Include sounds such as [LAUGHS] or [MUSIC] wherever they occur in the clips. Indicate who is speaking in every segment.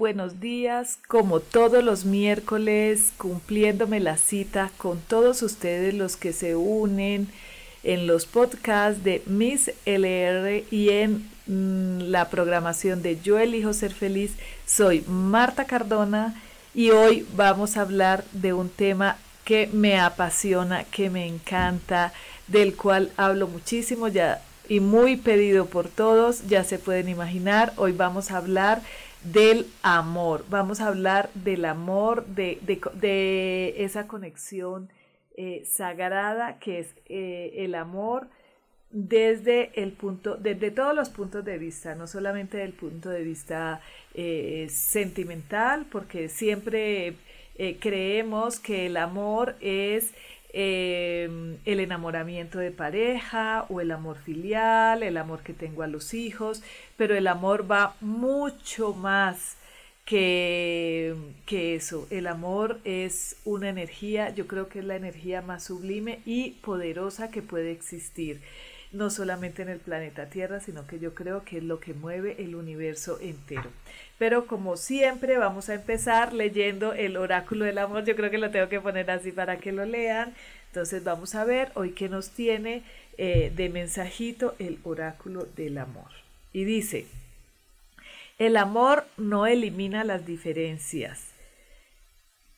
Speaker 1: Buenos días, como todos los miércoles, cumpliéndome la cita con todos ustedes los que se unen en los podcasts de Miss LR y en mm, la programación de Yo elijo ser feliz. Soy Marta Cardona y hoy vamos a hablar de un tema que me apasiona, que me encanta, del cual hablo muchísimo ya y muy pedido por todos, ya se pueden imaginar. Hoy vamos a hablar del amor. Vamos a hablar del amor, de, de, esa conexión eh, sagrada que es eh, el amor desde el punto, desde todos los puntos de vista, no solamente del punto de vista eh, sentimental, porque siempre creemos que el amor es Em, el enamoramiento de pareja o el amor filial, el amor que tengo a los hijos, pero el amor va mucho más que, que eso. El amor es una energía, yo creo que es la energía más sublime y poderosa que puede existir no solamente en el planeta Tierra, sino que yo creo que es lo que mueve el universo entero. Pero como siempre vamos a empezar leyendo el oráculo del amor. Yo creo que lo tengo que poner así para que lo lean. Entonces vamos a ver hoy qué nos tiene eh, de mensajito el oráculo del amor. Y dice, el amor no elimina las diferencias.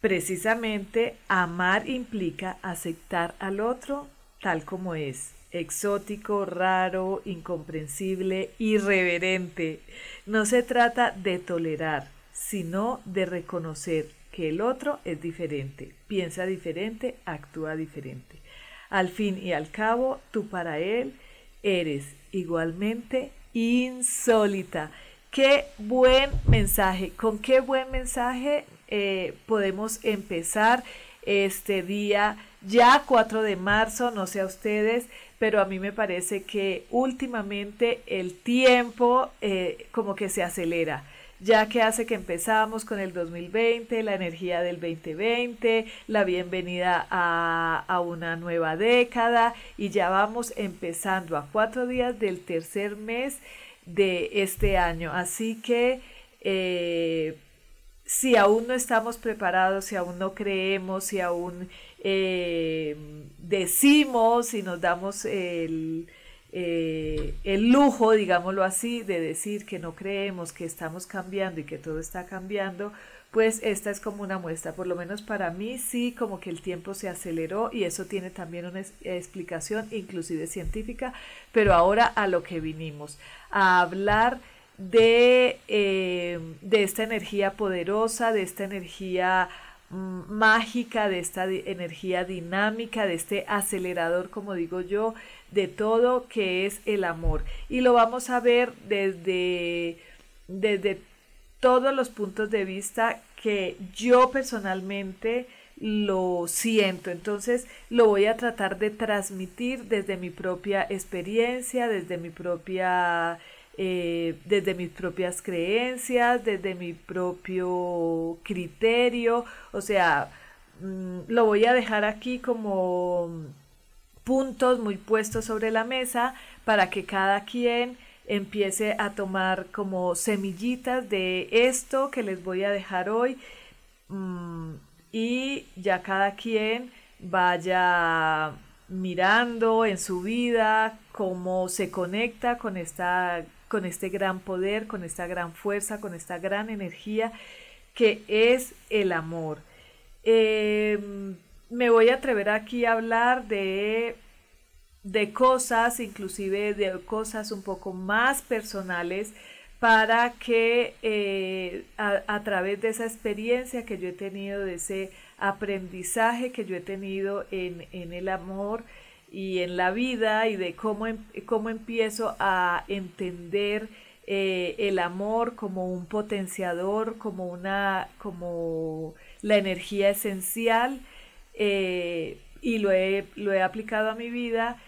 Speaker 1: Precisamente amar implica aceptar al otro tal como es exótico, raro, incomprensible, irreverente. No se trata de tolerar, sino de reconocer que el otro es diferente, piensa diferente, actúa diferente. Al fin y al cabo, tú para él eres igualmente insólita. Qué buen mensaje, con qué buen mensaje eh, podemos empezar este día ya 4 de marzo, no sé a ustedes, pero a mí me parece que últimamente el tiempo eh, como que se acelera ya que hace que empezamos con el 2020, la energía del 2020, la bienvenida a, a, una nueva década y ya vamos empezando a cuatro días del tercer mes de este año. Así que eh, si aún no estamos preparados, si aún no creemos, si aún eh, decimos y nos damos el, eh, el lujo, digámoslo así, de decir que no creemos, que estamos cambiando y que todo está cambiando, pues esta es como una muestra, por lo menos para mí sí, como que el tiempo se aceleró y eso tiene también una explicación inclusive científica, pero ahora a lo que vinimos, a hablar de, eh, de esta energía poderosa, de esta energía mágica, de esta energía dinámica, de este acelerador, como digo yo, de todo que es el amor. Y lo vamos a ver desde, desde todos los puntos de vista que yo personalmente lo siento. Entonces lo voy a tratar de transmitir desde mi propia experiencia, desde mi propia eh, desde mis propias creencias, desde mi propio criterio, o sea, mm, lo voy a dejar aquí como puntos muy puestos sobre la mesa para que cada quien empiece a tomar como semillitas de esto que les voy a dejar hoy mm, y ya cada quien vaya mirando en su vida cómo se conecta con esta con este gran poder, con esta gran fuerza, con esta gran energía que es el amor. Em, me voy a atrever aquí a hablar de, de cosas, inclusive de cosas un poco más personales, para que eh, a, través de esa experiencia que yo he tenido, de ese aprendizaje que yo he tenido en, el amor y en la vida y de cómo, em, cómo empiezo a entender eh, el amor como un potenciador, como una, como la energía esencial eh, y lo he, lo he aplicado a mi vida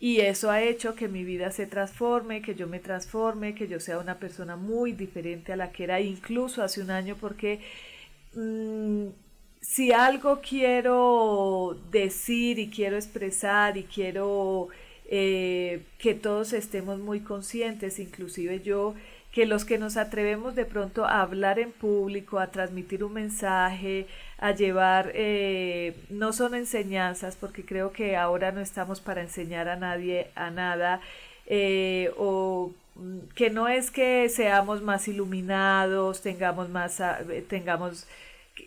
Speaker 1: y eso ha hecho que mi vida se transforme, que yo me transforme, que yo sea una persona muy diferente a la que era incluso hace un año porque mm, si algo quiero decir y quiero expresar y quiero eh, que todos estemos muy conscientes, inclusive yo, que los que nos atrevemos de pronto a hablar en público, a transmitir un mensaje, a llevar, eh, no son enseñanzas, porque creo que ahora no estamos para enseñar a nadie a nada, eh, o mm, que no es que seamos más iluminados, tengamos más, tengamos,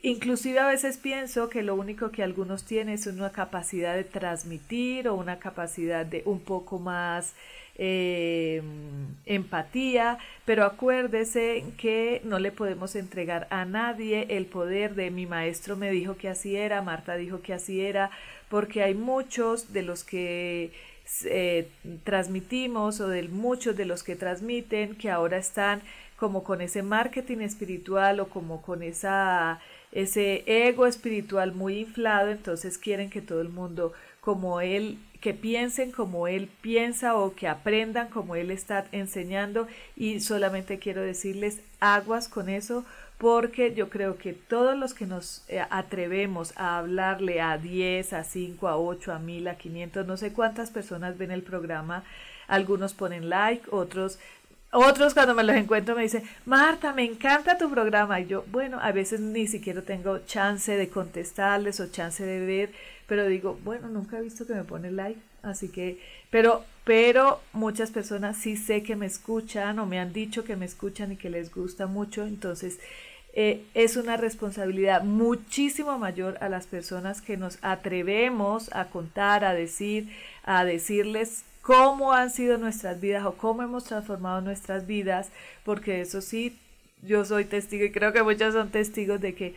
Speaker 1: inclusive a veces pienso que lo único que algunos tienen es una capacidad de transmitir o una capacidad de un poco más eh, empatía, pero acuérdese que no le podemos entregar a nadie el poder de mi maestro me dijo que así era, Marta dijo que así era, porque hay muchos de los que eh, transmitimos o de muchos de los que transmiten que ahora están como con ese marketing espiritual o como con esa ese ego espiritual muy inflado, entonces quieren que todo el mundo como él que piensen como él piensa o que aprendan como él está enseñando. Y solamente quiero decirles aguas con eso porque yo creo que todos los que nos eh, atrevemos a hablarle a 10, a 5, a 8, a 1000, a 500, no sé cuántas personas ven el programa, algunos ponen like, otros otros cuando me los encuentro me dicen, Marta, me encanta tu programa. Y yo, bueno, a veces ni siquiera tengo chance de contestarles o chance de ver pero digo, bueno, nunca he visto que me pone like, así que, pero, pero muchas personas sí sé que me escuchan o me han dicho que me escuchan y que les gusta mucho, entonces eh, es una responsabilidad muchísimo mayor a las personas que nos atrevemos a contar, a decir, a decirles cómo han sido nuestras vidas o cómo hemos transformado nuestras vidas, porque eso sí, yo soy testigo y creo que muchos son testigos de que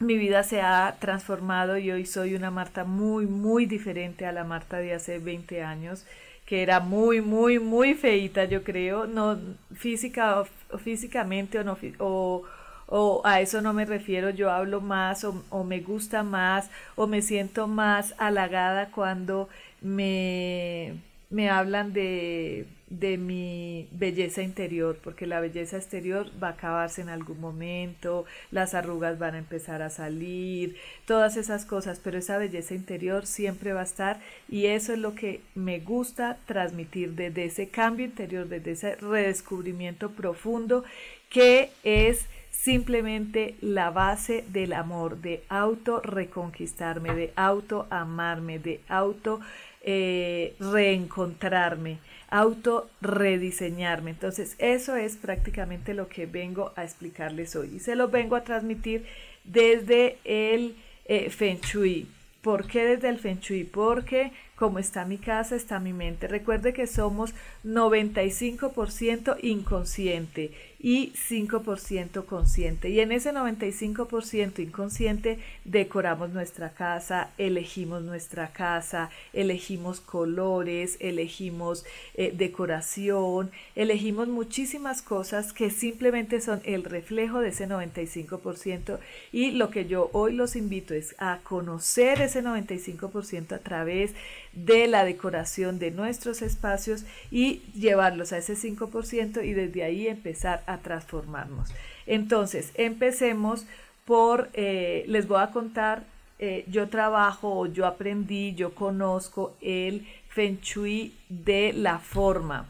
Speaker 1: mi vida se ha transformado y hoy soy una Marta muy, muy diferente a la Marta de hace 20 años, que era muy, muy, muy feita, yo creo, no física o, físicamente o no o, o a eso no me refiero, yo hablo más o, o me gusta más o me siento más halagada cuando me, me hablan de de mi belleza interior, porque la belleza exterior va a acabarse en algún momento, las arrugas van a empezar a salir, todas esas cosas, pero esa belleza interior siempre va a estar y eso es lo que me gusta transmitir desde ese cambio interior, desde ese redescubrimiento profundo que es simplemente la base del amor, de auto reconquistarme, de auto amarme, de auto eh, reencontrarme auto rediseñarme. Entonces, eso es prácticamente lo que vengo a explicarles hoy y se lo vengo a transmitir desde el eh, Feng Shui. ¿Por qué desde el Feng Shui? Porque como está mi casa, está mi mente. Recuerde que somos 95% inconsciente y 5% consciente. Y en ese 95% inconsciente decoramos nuestra casa, elegimos nuestra casa, elegimos colores, elegimos eh, decoración, elegimos muchísimas cosas que simplemente son el reflejo de ese 95%. Y lo que yo hoy los invito es a conocer ese 95% a través de la decoración de nuestros espacios y llevarlos a ese 5% y desde ahí empezar a transformarnos. Entonces, empecemos por, eh, les voy a contar, eh, yo trabajo, yo aprendí, yo conozco el Feng Shui de la forma.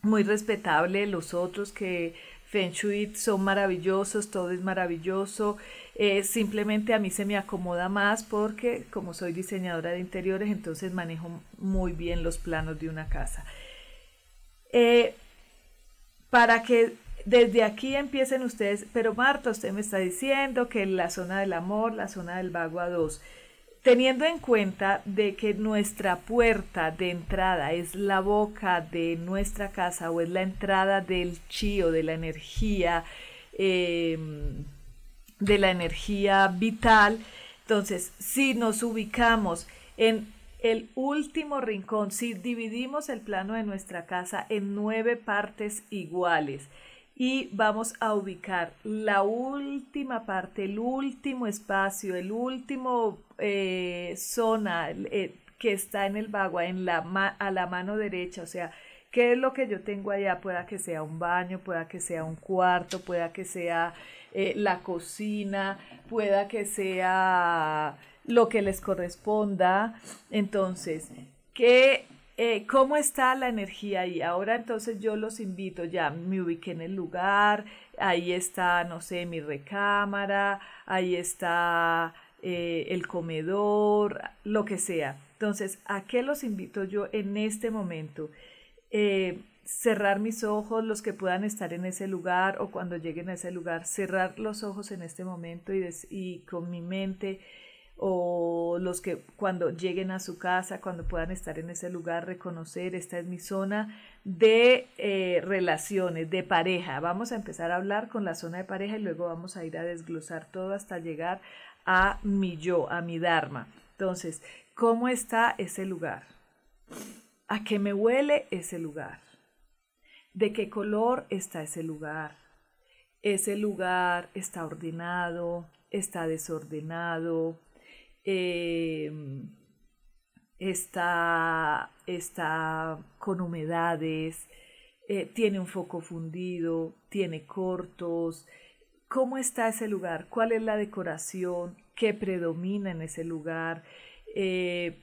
Speaker 1: Muy respetable los otros que Feng Shui son maravillosos, todo es maravilloso. Eh, simplemente a mí se me acomoda más porque como soy diseñadora de interiores, entonces manejo muy bien los planos de una casa. Para que desde aquí empiecen ustedes, pero Marta, usted me está diciendo que la zona del amor, la zona del vago a dos. teniendo en cuenta de que nuestra puerta de entrada es la boca de nuestra casa o es la entrada del chi o de la energía, em, de la energía vital, entonces si nos ubicamos en el último rincón, si dividimos el plano de nuestra casa en nueve partes iguales, y vamos a ubicar la última parte, el último espacio, el último eh, zona eh, que está en el bagua, en la a la mano derecha, o sea, ¿qué es lo que yo tengo allá? Pueda que sea un baño, pueda que sea un cuarto, pueda que sea eh, la cocina, pueda que sea lo que les corresponda. Entonces, ¿qué eh, ¿Cómo está la energía ahí? Ahora entonces yo los invito, ya me ubiqué en el lugar, ahí está, no sé, mi recámara, ahí está eh, el comedor, lo que sea. Entonces, ¿a qué los invito yo en este momento? Eh, cerrar mis ojos, los que puedan estar en ese lugar o cuando lleguen a ese lugar, cerrar los ojos en este momento y, y con mi mente o los que cuando lleguen a su casa, cuando puedan estar en ese lugar, reconocer, esta es mi zona de eh, relaciones, de pareja. Vamos a empezar a hablar con la zona de pareja y luego vamos a ir a desglosar todo hasta llegar a mi yo, a mi Dharma. Entonces, ¿cómo está ese lugar? ¿A qué me huele ese lugar? ¿De qué color está ese lugar? ¿Ese lugar está ordenado? ¿Está desordenado? Em, está, está, con humedades, eh, tiene un foco fundido, tiene cortos. ¿Cómo está ese lugar? ¿Cuál es la decoración? ¿Qué predomina en ese lugar? Eh,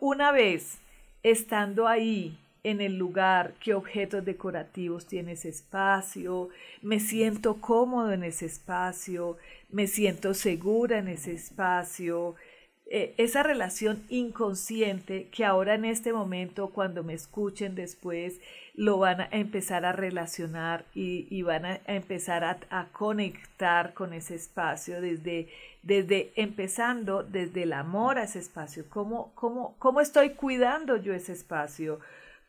Speaker 1: una vez estando ahí en el lugar, qué objetos decorativos tiene ese espacio, me siento cómodo en ese espacio, me siento segura en ese espacio, eh, esa relación inconsciente que ahora en este momento cuando me escuchen después lo van a empezar a relacionar y, van a, empezar a, conectar con ese espacio desde, desde empezando desde el amor a ese espacio, cómo, cómo, cómo estoy cuidando yo ese espacio,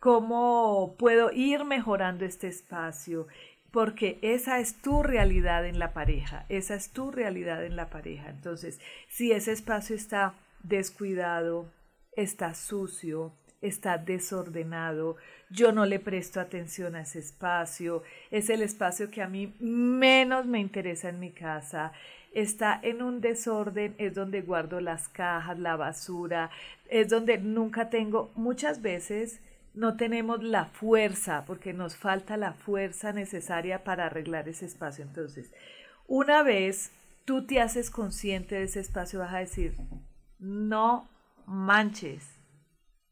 Speaker 1: cómo puedo ir mejorando este espacio, porque esa es tu realidad en la pareja, esa es tu realidad en la pareja. Entonces, si ese espacio está descuidado, está sucio, está desordenado, yo no le presto atención a ese espacio, es el espacio que a mí menos me interesa en mi casa, está en un desorden, es donde guardo las cajas, la basura, es donde nunca tengo, muchas veces no tenemos la fuerza, porque nos falta la fuerza necesaria para arreglar ese espacio. Entonces, una vez tú te haces consciente de ese espacio, vas a decir, no manches,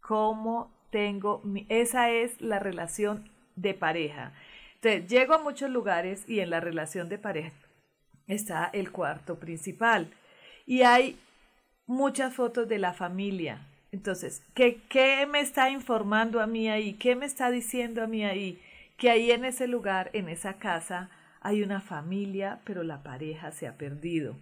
Speaker 1: ¿cómo tengo? Mi... Esa es la relación de pareja. Entonces, llego a muchos lugares y en la relación de pareja está el cuarto principal. Y hay muchas fotos de la familia, entonces, ¿qué, ¿qué me está informando a mí ahí? ¿Qué me está diciendo a mí ahí? Que ahí en ese lugar, en esa casa, hay una familia, pero la pareja se ha perdido.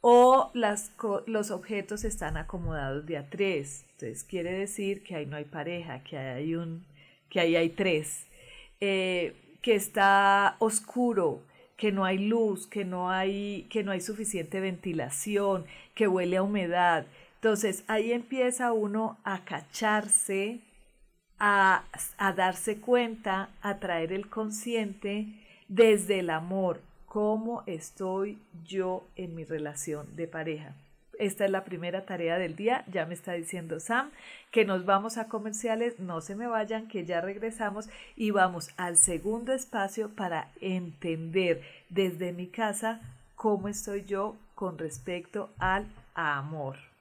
Speaker 1: O los objetos están acomodados de a tres. Entonces quiere decir que ahí no hay pareja, que hay un, que ahí hay tres. Eh, que está oscuro, que no hay luz, que no hay, que no hay suficiente ventilación, que huele a humedad, entonces ahí empieza uno a cacharse, a, darse cuenta, a traer el consciente desde el amor, cómo estoy yo en mi relación de pareja. Esta es la primera tarea del día. Ya me está diciendo Sam que nos vamos a comerciales. No se me vayan, que ya regresamos y vamos al segundo espacio para entender desde mi casa cómo estoy yo con respecto al amor.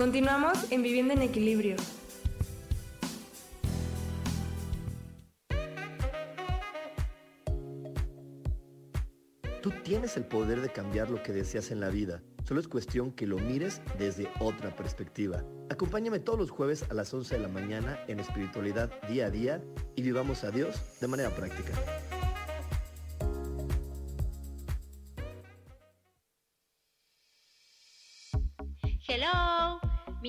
Speaker 2: Continuamos en Vivienda en Equilibrio.
Speaker 3: Tú tienes el poder de cambiar lo que deseas en la vida. Solo es cuestión que lo mires desde otra perspectiva. Acompáñame todos los jueves a las 11 de la mañana en Espiritualidad Día a Día y vivamos a Dios de manera práctica.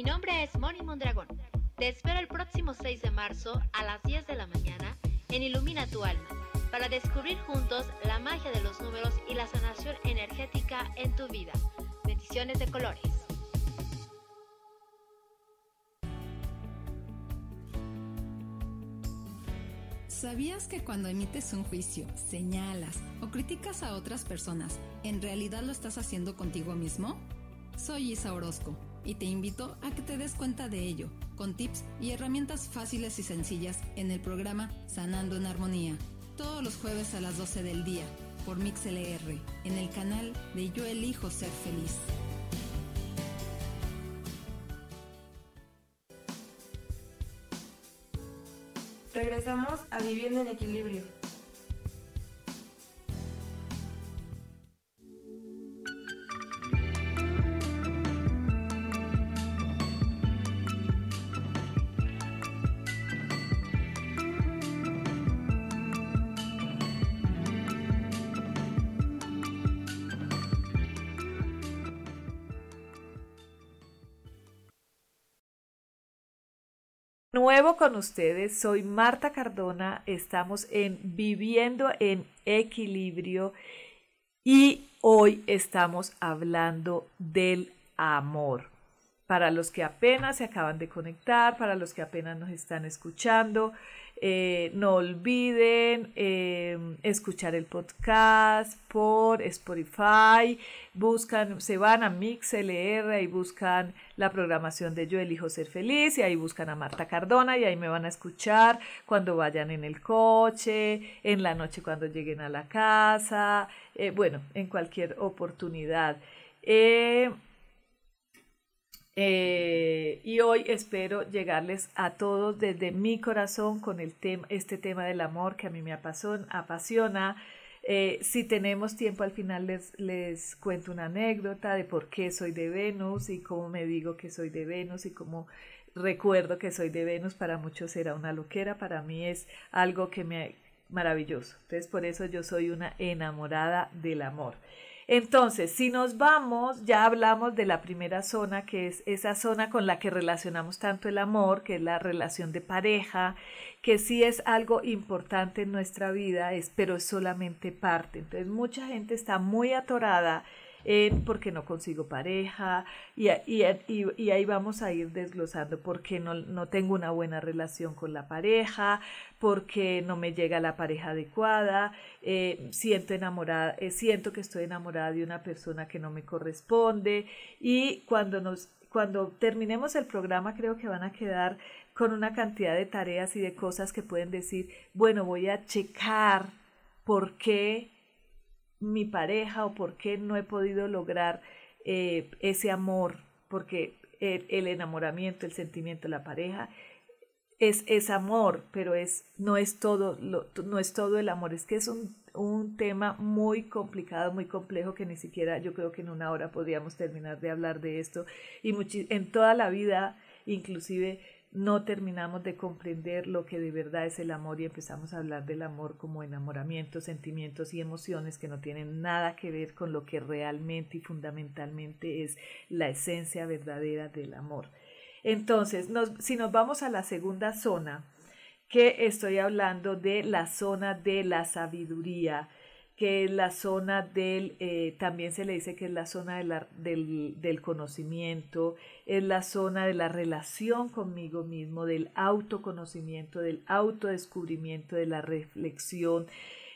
Speaker 4: Mi nombre es Moni Mondragón. Te espero el próximo 6 de marzo a las 10 de la mañana en Ilumina tu alma para descubrir juntos la magia de los números y la sanación energética en tu vida. Bendiciones de colores.
Speaker 5: ¿Sabías que cuando emites un juicio, señalas o criticas a otras personas, en realidad lo estás haciendo contigo mismo? Soy Isa Orozco y te invito a que te des cuenta de ello, con tips y herramientas fáciles y sencillas en el programa Sanando en Armonía todos los jueves a las 12 del día por MixLR en el canal de Yo Elijo Ser Feliz.
Speaker 2: Regresamos a Viviendo en Equilibrio.
Speaker 1: Con ustedes, soy Marta Cardona, estamos en Viviendo en Equilibrio y hoy estamos hablando del amor. Para los que apenas se acaban de conectar, para los que apenas nos están escuchando, eh, no olviden em, escuchar el podcast por Spotify. Buscan, se van a MixLR y buscan la programación de Yo Elijo Ser Feliz y ahí buscan a Marta Cardona y ahí me van a escuchar cuando vayan en el coche, en la noche cuando lleguen a la casa, eh, bueno, en cualquier oportunidad. Eh, y hoy espero llegarles a todos desde mi corazón con el tema, este tema del amor que a mí me apasiona. apasiona. Eh, si tenemos tiempo al final les, les cuento una anécdota de por qué soy de Venus y cómo me digo que soy de Venus y cómo recuerdo que soy de Venus. Para muchos era una loquera, para mí es algo que me maravilloso. Entonces por eso yo soy una enamorada del amor. Entonces, si nos vamos, ya hablamos de la primera zona, que es esa zona con la que relacionamos tanto el amor, que es la relación de pareja, que sí es algo importante en nuestra vida, es, pero es solamente parte. Entonces, mucha gente está muy atorada en porque no consigo pareja y, y, y, ahí vamos a ir desglosando porque no, no tengo una buena relación con la pareja, porque no me llega la pareja adecuada, eh, siento enamorada, eh, siento que estoy enamorada de una persona que no me corresponde. Y cuando nos cuando terminemos el programa creo que van a quedar con una cantidad de tareas y de cosas que pueden decir, bueno, voy a checar por qué mi pareja o por qué no he podido lograr eh, ese amor, porque el, enamoramiento, el sentimiento de la pareja es, es amor, pero es, no, es todo, no es todo el amor, es que es un, un tema muy complicado, muy complejo que ni siquiera yo creo que en una hora podríamos terminar de hablar de esto. Y en toda la vida inclusive no terminamos de comprender lo que de verdad es el amor y empezamos a hablar del amor como enamoramiento, sentimientos y emociones que no tienen nada que ver con lo que realmente y fundamentalmente es la esencia verdadera del amor. Entonces, si nos vamos a la segunda zona, que estoy hablando de la zona de la sabiduría, que es la zona del, eh, también se le dice que es la zona del, del, conocimiento, es la zona de la relación conmigo mismo, del autoconocimiento, del autodescubrimiento, de la reflexión.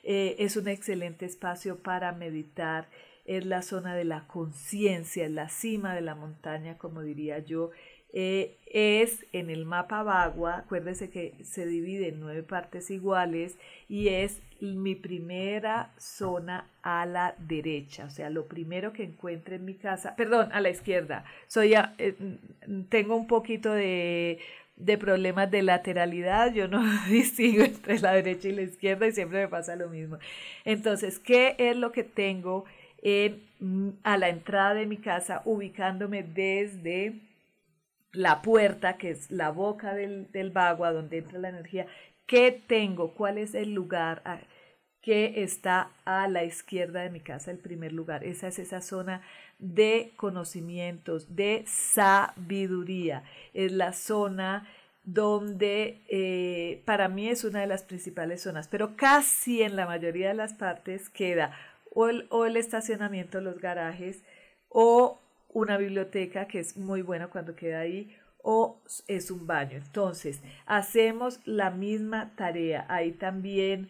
Speaker 1: Eh, es un excelente espacio para meditar, es la zona de la conciencia, es la cima de la montaña, como diría yo, eh, es en el mapa Bagua, acuérdese que se divide en nueve partes iguales y es mi primera zona a la derecha, o sea, lo primero que encuentre en mi casa, perdón, a la izquierda. Soy eh, tengo un poquito de, de problemas de lateralidad, yo no [LAUGHS] distingo entre la derecha y la izquierda y siempre me pasa lo mismo. Entonces, ¿qué es lo que tengo en, mm, a la entrada de mi casa ubicándome desde la puerta, que es la boca del, del bagua donde entra la energía, ¿Qué tengo? ¿Cuál es el lugar que está a la izquierda de mi casa? El primer lugar. Esa es esa zona de conocimientos, de sabiduría. Es la zona donde eh, para mí es una de las principales zonas, pero casi en la mayoría de las partes queda o el, o el estacionamiento, los garajes, o una biblioteca, que es muy bueno cuando queda ahí, o es un baño. Entonces, hacemos la misma tarea. Ahí también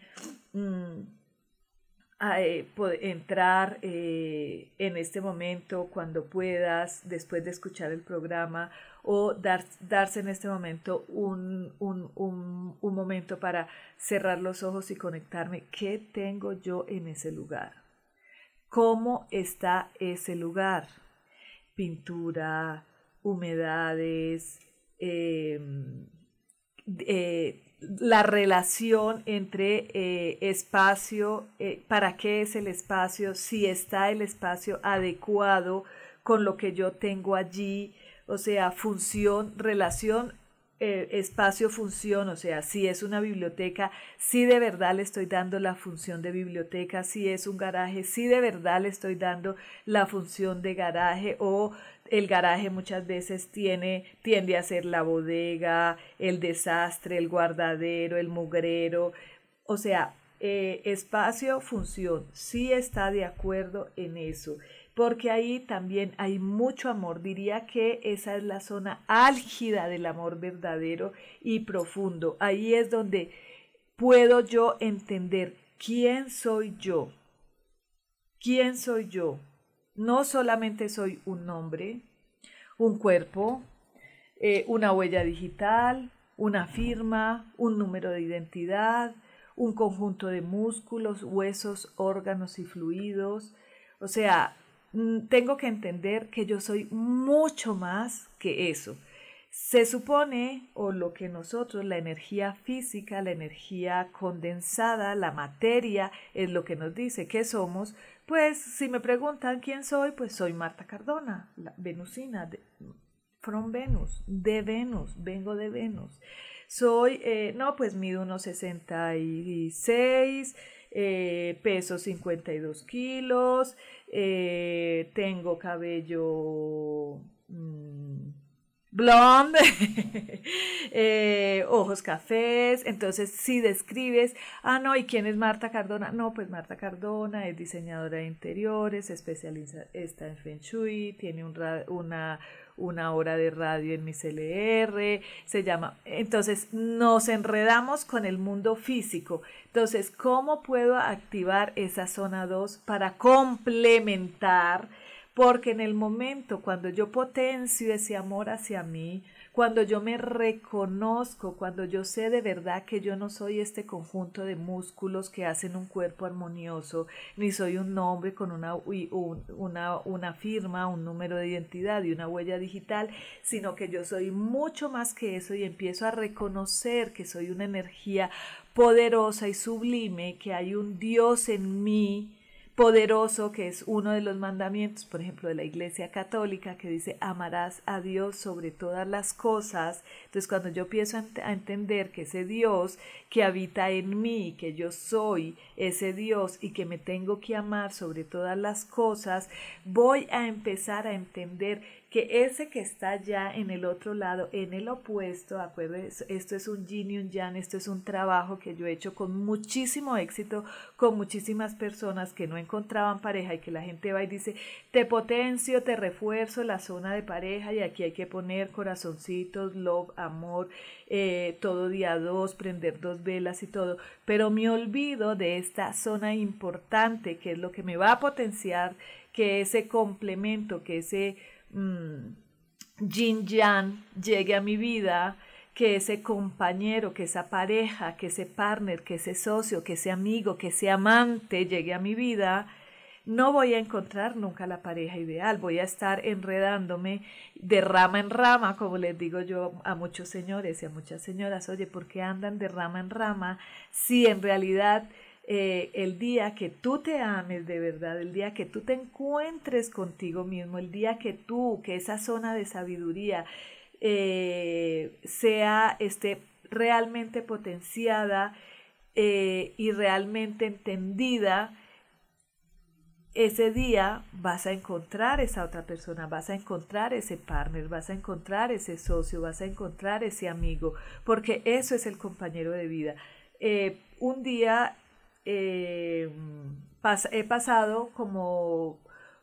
Speaker 1: mm, entrar eh, en este momento cuando puedas, después de escuchar el programa, o dar, darse en este momento un, un, un, un momento para cerrar los ojos y conectarme. ¿Qué tengo yo en ese lugar? ¿Cómo está ese lugar? Pintura, humedades, em, eh, la relación entre eh, espacio, eh, para qué es el espacio, si está el espacio adecuado con lo que yo tengo allí, o sea, función, relación espacio función, o sea, si es una biblioteca, si de verdad le estoy dando la función de biblioteca, si es un garaje, si de verdad le estoy dando la función de garaje o el garaje muchas veces tiene, tiende a ser la bodega, el desastre, el guardadero, el mugrero, o sea, eh, espacio, función, sí está de acuerdo en eso, porque ahí también hay mucho amor, diría que esa es la zona álgida del amor verdadero y profundo, ahí es donde puedo yo entender quién soy yo, quién soy yo, no solamente soy un nombre, un cuerpo, eh, una huella digital, una firma, un número de identidad, un conjunto de músculos, huesos, órganos y fluidos. O sea, tengo que entender que yo soy mucho más que eso. Se supone, o lo que nosotros, la energía física, la energía condensada, la materia, es lo que nos dice que somos, pues si me preguntan quién soy, pues soy Marta Cardona, venusina, de, from Venus, de Venus, vengo de Venus. Soy, eh, no, pues mido unos 66, eh, peso 52 kilos, eh, tengo cabello... Mm, blonde, [LAUGHS] eh, ojos cafés. Entonces, si describes, ah, no, ¿y quién es Marta Cardona? No, pues Marta Cardona es diseñadora de interiores, especializa está en Feng Shui, tiene un una, una hora de radio en mi CLR, se llama. Entonces, nos enredamos con el mundo físico. Entonces, ¿cómo puedo activar esa zona 2 para complementar? Porque en el momento cuando yo potencio ese amor hacia mí, cuando yo me reconozco, cuando yo sé de verdad que yo no soy este conjunto de músculos que hacen un cuerpo armonioso, ni soy un nombre con una, una, una firma, un número de identidad y una huella digital, sino que yo soy mucho más que eso y empiezo a reconocer que soy una energía poderosa y sublime, que hay un Dios en mí, poderoso que es uno de los mandamientos, por ejemplo, de la Iglesia Católica, que dice, amarás a Dios sobre todas las cosas. Entonces, cuando yo empiezo a entender que ese Dios que habita en mí, que yo soy ese Dios y que me tengo que amar sobre todas las cosas, voy a empezar a entender que ese que está ya en el otro lado, en el opuesto, acuérdense, esto es un yin y un yang, esto es un trabajo que yo he hecho con muchísimo éxito, con muchísimas personas que no encontraban pareja y que la gente va y dice, te potencio, te refuerzo la zona de pareja y aquí hay que poner corazoncitos, love, amor, eh, todo día dos, prender dos velas y todo, pero me olvido de esta zona importante que es lo que me va a potenciar, que ese complemento, que ese Mm, yin yang llegue a mi vida, que ese compañero, que esa pareja, que ese partner, que ese socio, que ese amigo, que ese amante llegue a mi vida, no voy a encontrar nunca la pareja ideal, voy a estar enredándome de rama en rama, como les digo yo a muchos señores y a muchas señoras, oye, ¿por qué andan de rama en rama si en realidad eh, el día que tú te ames de verdad, el día que tú te encuentres contigo mismo, el día que tú, que esa zona de sabiduría eh, sea esté realmente potenciada eh, y realmente entendida, ese día vas a encontrar esa otra persona, vas a encontrar ese partner, vas a encontrar ese socio, vas a encontrar ese amigo, porque eso es el compañero de vida. Un día eh, he pasado como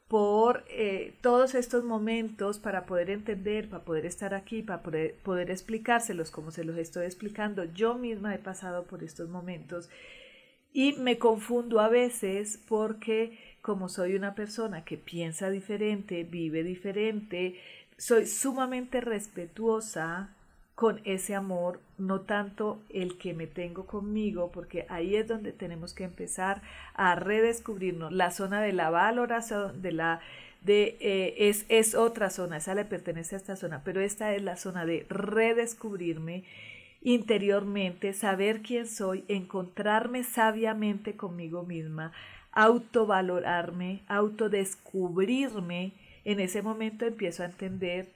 Speaker 1: por eh, todos estos momentos para poder entender, para poder estar aquí, para poder, poder explicárselos como se los estoy explicando. Yo misma he pasado por estos momentos y me confundo a veces porque como soy una persona que piensa diferente, vive diferente, soy sumamente respetuosa con ese amor, no tanto el que me tengo conmigo, porque ahí es donde tenemos que empezar a redescubrirnos. La zona de la valoración, de la de eh, es, es otra zona, esa le pertenece a esta zona, pero esta es la zona de redescubrirme interiormente, saber quién soy, encontrarme sabiamente conmigo misma, autovalorarme, autodescubrirme, en ese momento empiezo a entender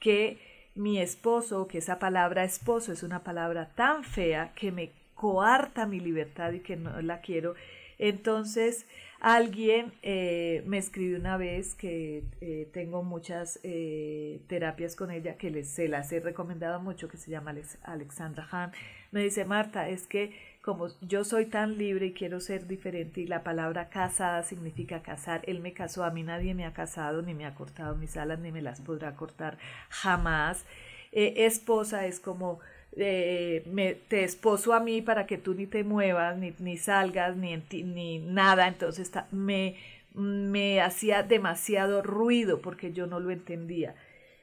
Speaker 1: que mi esposo, que esa palabra esposo es una palabra tan fea que me coarta mi libertad y que no la quiero. Entonces, alguien eh, me escribió una vez que eh, tengo muchas eh, terapias con ella que les, se las he recomendado mucho, que se llama Alexandra Hahn. Me dice, Marta, es que como yo soy tan libre y quiero ser diferente y la palabra casada significa casar, él me casó, a mí nadie me ha casado, ni me ha cortado mis alas, ni me las podrá cortar jamás. Eh, esposa es como eh, me, te esposo a mí para que tú ni te muevas, ni, ni salgas, ni, ni nada, entonces me, me hacía demasiado ruido porque yo no lo entendía.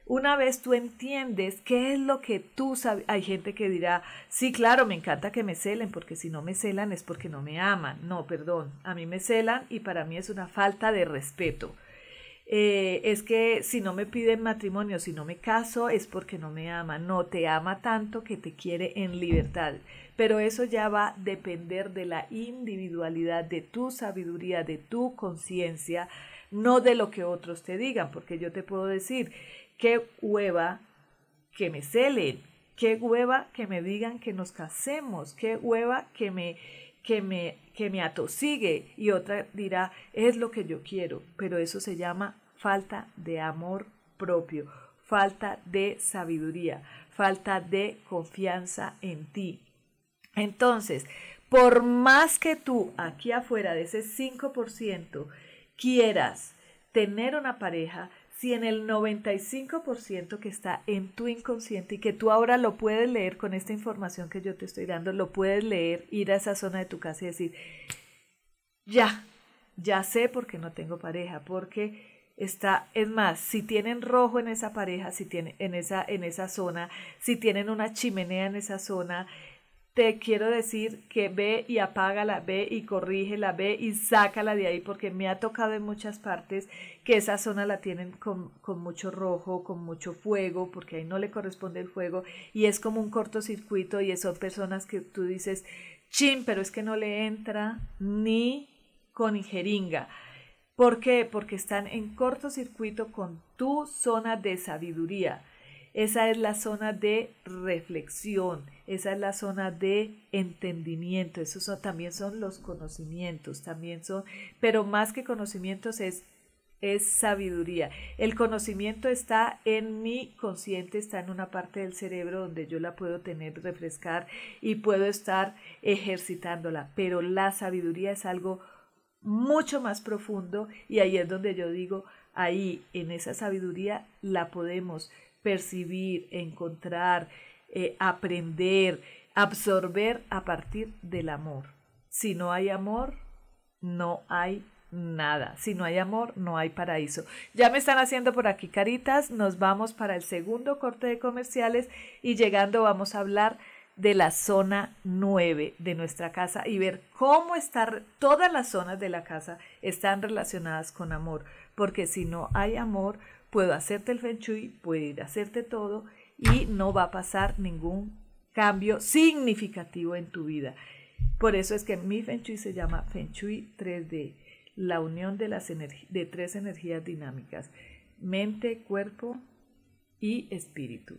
Speaker 1: Una vez tú entiendes qué es lo que tú sabes, hay gente que dirá, sí, claro, me encanta que me celen, porque si no me celan es porque no me aman. No, perdón, a mí me celan y para mí es una falta de respeto. Eh, es que si no me piden matrimonio, si no me caso, es porque no me ama. No, te ama tanto que te quiere en libertad. Pero eso ya va a depender de la individualidad, de tu sabiduría, de tu conciencia, no de lo que otros te digan, porque yo te puedo decir, qué hueva que me celen, qué hueva que me digan que nos casemos, qué hueva que me que me que me atosigue y otra dirá es lo que yo quiero, pero eso se llama falta de amor propio, falta de sabiduría, falta de confianza en ti. Entonces, por más que tú aquí afuera de ese 5% quieras tener una pareja, si en el 95% que está en tu inconsciente y que tú ahora lo puedes leer con esta información que yo te estoy dando, lo puedes leer, ir a esa zona de tu casa y decir, ya, ya sé por qué no tengo pareja, porque está, es más, si tienen rojo en esa pareja, si tienen en esa, en esa zona, si tienen una chimenea en esa zona, te quiero decir que ve y apágala, ve y corrígela, ve y sácala de ahí, porque me ha tocado en muchas partes que esa zona la tienen con, con, mucho rojo, con mucho fuego, porque ahí no le corresponde el fuego, y es como un cortocircuito, y son personas que tú dices, chin, pero es que no le entra ni con jeringa. ¿Por qué? Porque están en cortocircuito con tu zona de sabiduría esa es la zona de reflexión, esa es la zona de entendimiento, esos también son los conocimientos, también son, pero más que conocimientos es es sabiduría. El conocimiento está en mi consciente, está en una parte del cerebro donde yo la puedo tener, refrescar y puedo estar ejercitándola, pero la sabiduría es algo mucho más profundo y ahí es donde yo digo, ahí en esa sabiduría la podemos percibir, encontrar, eh, aprender, absorber a partir del amor. Si no hay amor, no hay nada. Si no hay amor, no hay paraíso. Ya me están haciendo por aquí caritas, nos vamos para el segundo corte de comerciales y llegando vamos a hablar de la zona 9 de nuestra casa y ver cómo estar todas las zonas de la casa están relacionadas con amor, porque si no hay amor, puedo hacerte el feng shui, puedo hacerte todo y no va a pasar ningún cambio significativo en tu vida. Por eso es que mi Feng Shui se llama Feng Shui 3D, la unión de, las de tres energías dinámicas, mente, cuerpo y espíritu.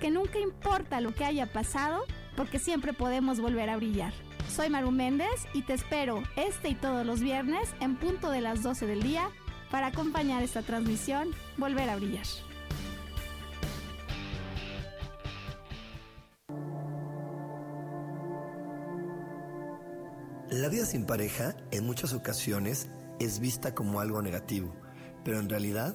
Speaker 6: que nunca importa lo que haya pasado, porque siempre podemos volver a brillar. Soy Maru Méndez y te espero este y todos los viernes en punto de las 12 del día para acompañar esta transmisión Volver a Brillar.
Speaker 3: La vida sin pareja en muchas ocasiones es vista como algo negativo, pero en realidad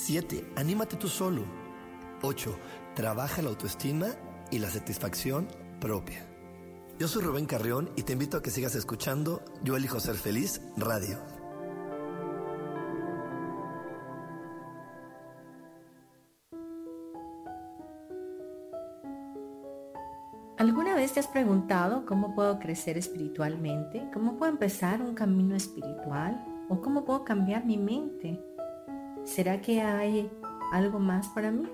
Speaker 3: 7. Anímate tú solo. 8. Trabaja la autoestima y la satisfacción propia. Yo soy Rubén Carrión y te invito a que sigas escuchando Yo elijo ser feliz radio.
Speaker 7: ¿Alguna vez te has preguntado cómo puedo crecer espiritualmente? ¿Cómo puedo empezar un camino espiritual? ¿O cómo puedo cambiar mi mente? ¿Será que hay algo más para mí?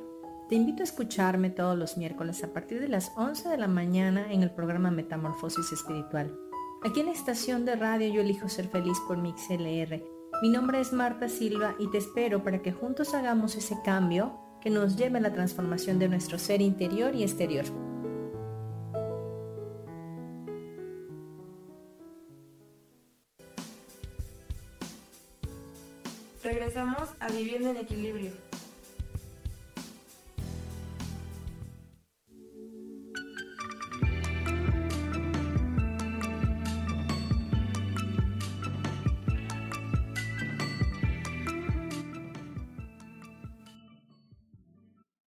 Speaker 7: Te invito a escucharme todos los miércoles a partir de las 11 de la mañana en el programa Metamorfosis Espiritual. Aquí en la estación de radio Yo elijo ser feliz por MixLR. Mi nombre es Marta Silva y te espero para que juntos hagamos ese cambio que nos lleve a la transformación de nuestro ser interior y exterior.
Speaker 2: Regresamos a Viviendo en Equilibrio.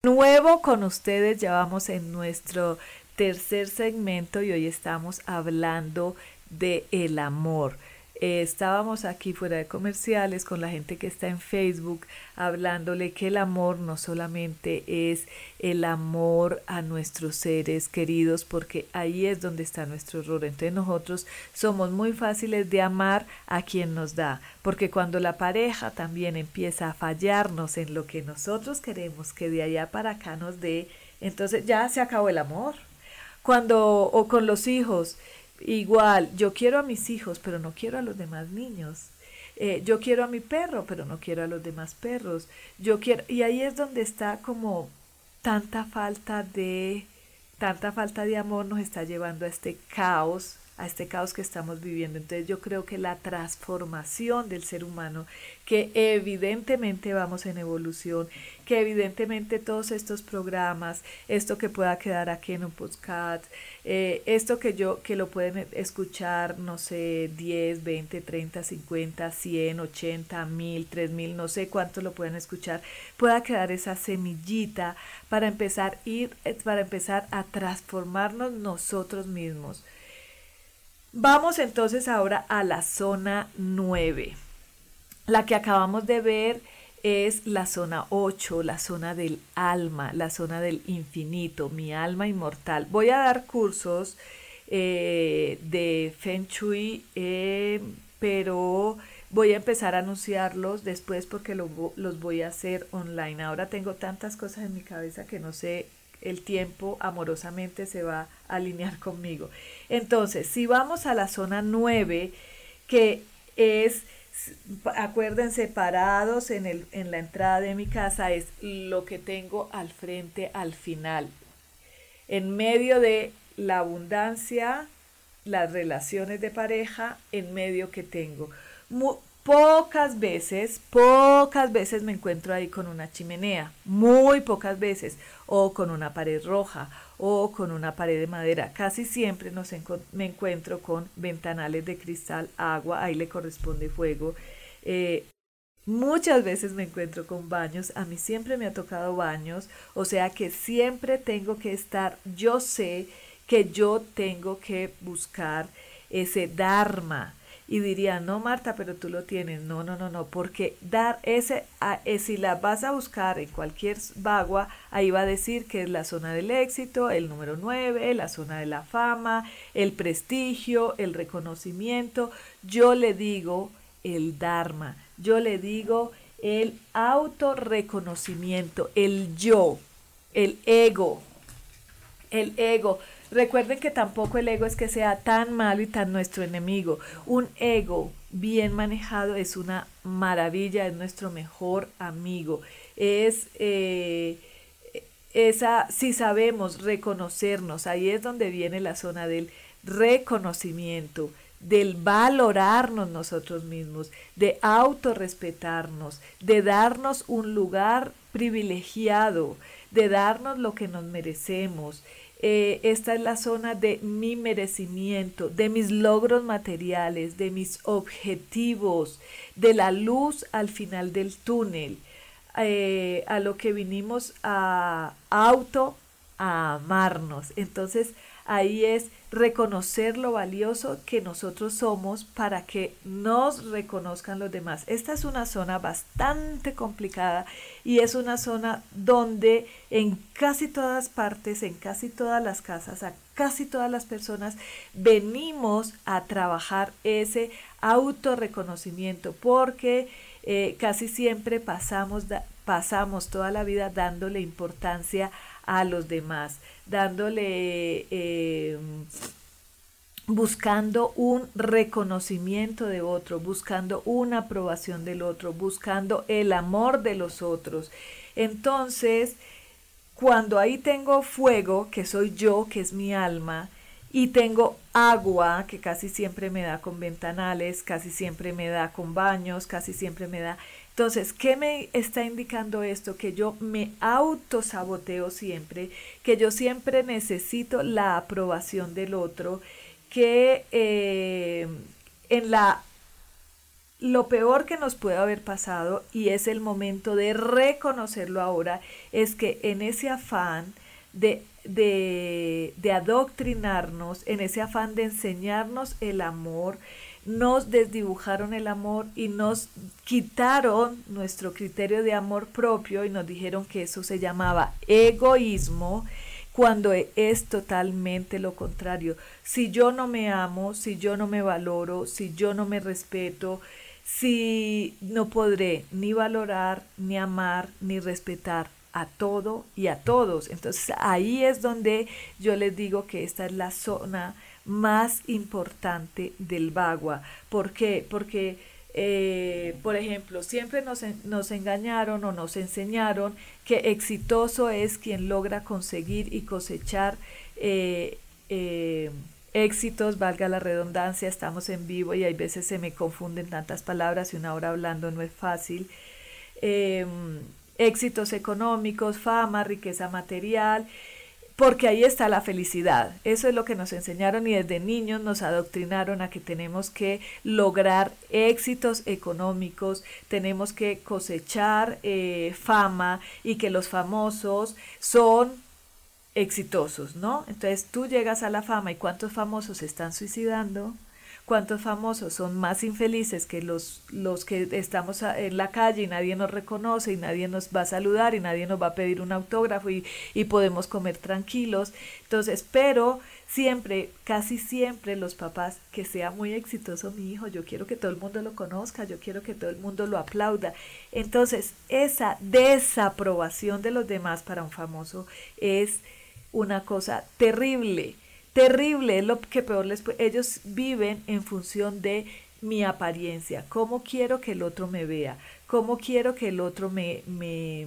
Speaker 1: Nuevo con ustedes, ya vamos en nuestro tercer segmento y hoy estamos hablando de el amor. Eh, estábamos aquí fuera de comerciales con la gente que está en Facebook hablándole que el amor no solamente es el amor a nuestros seres queridos, porque ahí es donde está nuestro error. Entonces nosotros somos muy fáciles de amar a quien nos da, porque cuando la pareja también empieza a fallarnos en lo que nosotros queremos que de allá para acá nos dé, entonces ya se acabó el amor. Cuando, o con los hijos, igual, yo quiero a mis hijos, pero no quiero a los demás niños. Eh, yo quiero a mi perro, pero no quiero a los demás perros. Yo quiero, y ahí es donde está como tanta falta de, tanta falta de amor nos está llevando a este caos a este caos que estamos viviendo. Entonces yo creo que la transformación del ser humano, que evidentemente vamos en evolución, que evidentemente todos estos programas, esto que pueda quedar aquí en un podcast, eh, esto que yo, que lo pueden escuchar, no sé, 10, 20, 30, 50, 100, 80, 1000, 3000, no sé cuánto lo pueden escuchar, pueda quedar esa semillita para empezar, ir, eh, para empezar a transformarnos nosotros mismos Vamos entonces ahora a la zona 9. La que acabamos de ver es la zona 8, la zona del alma, la zona del infinito, mi alma inmortal. Voy a dar cursos eh, de Feng Shui, eh, pero voy a empezar a anunciarlos después porque los voy a hacer online. Ahora tengo tantas cosas en mi cabeza que no sé el tiempo amorosamente se va a alinear conmigo. Entonces, si vamos a la zona 9, que es, acuérdense, parados en, el, en la entrada de mi casa, es lo que tengo al frente, al final. En medio de la abundancia, las relaciones de pareja, en medio que tengo. Pocas veces, pocas veces me encuentro ahí con una chimenea, muy pocas veces, o con una pared roja, o con una pared de madera. Casi siempre me encuentro con ventanales de cristal, agua, ahí le corresponde fuego. Eh, muchas veces me encuentro con baños, a mí siempre me ha tocado baños, o sea que siempre tengo que estar, yo sé que yo tengo que buscar ese Dharma, y diría, no Marta, pero tú lo tienes. No, no, no, no, porque dar ese, eh, si la vas a buscar en cualquier bagua, ahí va a decir que es la zona del éxito, el número 9, la zona de la fama, el prestigio, el reconocimiento. Yo le digo el Dharma, yo le digo el autorreconocimiento, el yo, el ego, el ego. Recuerden que tampoco el ego es que sea tan malo y tan nuestro enemigo. Un ego bien manejado es una maravilla, es nuestro mejor amigo. Es eh, esa, si sabemos reconocernos, ahí es donde viene la zona del reconocimiento, del valorarnos nosotros mismos, de autorrespetarnos, de darnos un lugar privilegiado, de darnos lo que nos merecemos. Eh, esta es la zona de mi merecimiento, de mis logros materiales, de mis objetivos, de la luz al final del túnel, eh, a lo que vinimos a auto, a amarnos. Entonces ahí es reconocer lo valioso que nosotros somos para que nos reconozcan los demás. Esta es una zona bastante complicada y es una zona donde en casi todas partes, en casi todas las casas, a casi todas las personas venimos a trabajar ese autorreconocimiento porque eh, casi siempre pasamos, pasamos toda la vida dándole importancia a los demás, dándole, eh, buscando un reconocimiento de otro, buscando una aprobación del otro, buscando el amor de los otros. Entonces, cuando ahí tengo fuego, que soy yo, que es mi alma, y tengo agua, que casi siempre me da con ventanales, casi siempre me da con baños, casi siempre me da entonces, ¿qué me está indicando esto? Que yo me autosaboteo siempre, que yo siempre necesito la aprobación del otro, que eh, en la lo peor que nos puede haber pasado, y es el momento de reconocerlo ahora, es que en ese afán de, de, de adoctrinarnos, en ese afán de enseñarnos el amor, nos desdibujaron el amor y nos quitaron nuestro criterio de amor propio y nos dijeron que eso se llamaba egoísmo cuando es totalmente lo contrario. Si yo no me amo, si yo no me valoro, si yo no me respeto, si no podré ni valorar, ni amar, ni respetar a todo y a todos. Entonces ahí es donde yo les digo que esta es la zona más importante del Bagua. ¿Por qué? Porque, eh, por ejemplo, siempre nos, nos engañaron o nos enseñaron que exitoso es quien logra conseguir y cosechar eh, eh, éxitos, valga la redundancia, estamos en vivo y hay veces se me confunden tantas palabras y una hora hablando no es fácil. Em, éxitos económicos, fama, riqueza material porque ahí está la felicidad. Eso es lo que nos enseñaron y desde niños nos adoctrinaron a que tenemos que lograr éxitos económicos, tenemos que cosechar eh, fama y que los famosos son exitosos, ¿no? Entonces tú llegas a la fama y cuántos famosos se están suicidando, cuántos famosos son más infelices que los, los que estamos en la calle y nadie nos reconoce y nadie nos va a saludar y nadie nos va a pedir un autógrafo y, y podemos comer tranquilos. Entonces, pero siempre, casi siempre los papás, que sea muy exitoso mi hijo, yo quiero que todo el mundo lo conozca, yo quiero que todo el mundo lo aplauda. Entonces, esa desaprobación de los demás para un famoso es una cosa terrible terrible, lo que peor les puede. Ellos viven en función de mi apariencia, cómo quiero que el otro me vea, cómo quiero que el otro me, me,